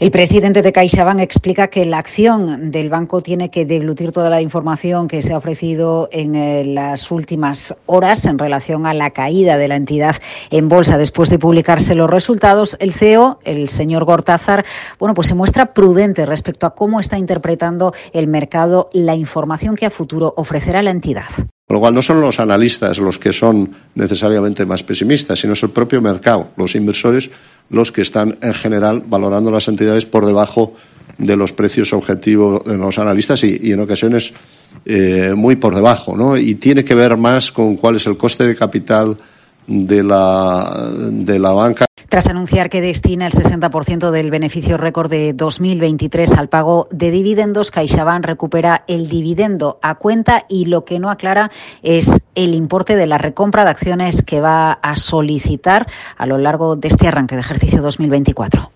El presidente de CaixaBank explica que la acción del banco tiene que deglutir toda la información que se ha ofrecido en eh, las últimas horas en relación a la caída de la entidad en bolsa después de publicarse los resultados. El CEO, el señor Gortázar, bueno, pues se muestra prudente respecto a cómo está interpretando el mercado la información que a futuro ofrecerá la entidad. Con lo cual no son los analistas los que son necesariamente más pesimistas, sino es el propio mercado, los inversores los que están en general valorando las entidades por debajo de los precios objetivos de los analistas y, en ocasiones eh, muy por debajo, ¿no? Y tiene que ver más con cuál es el coste de capital de la, de la banca. Tras anunciar que destina el 60% del beneficio récord de 2023 al pago de dividendos, CaixaBank recupera el dividendo a cuenta y lo que no aclara es el importe de la recompra de acciones que va a solicitar a lo largo de este arranque de ejercicio 2024.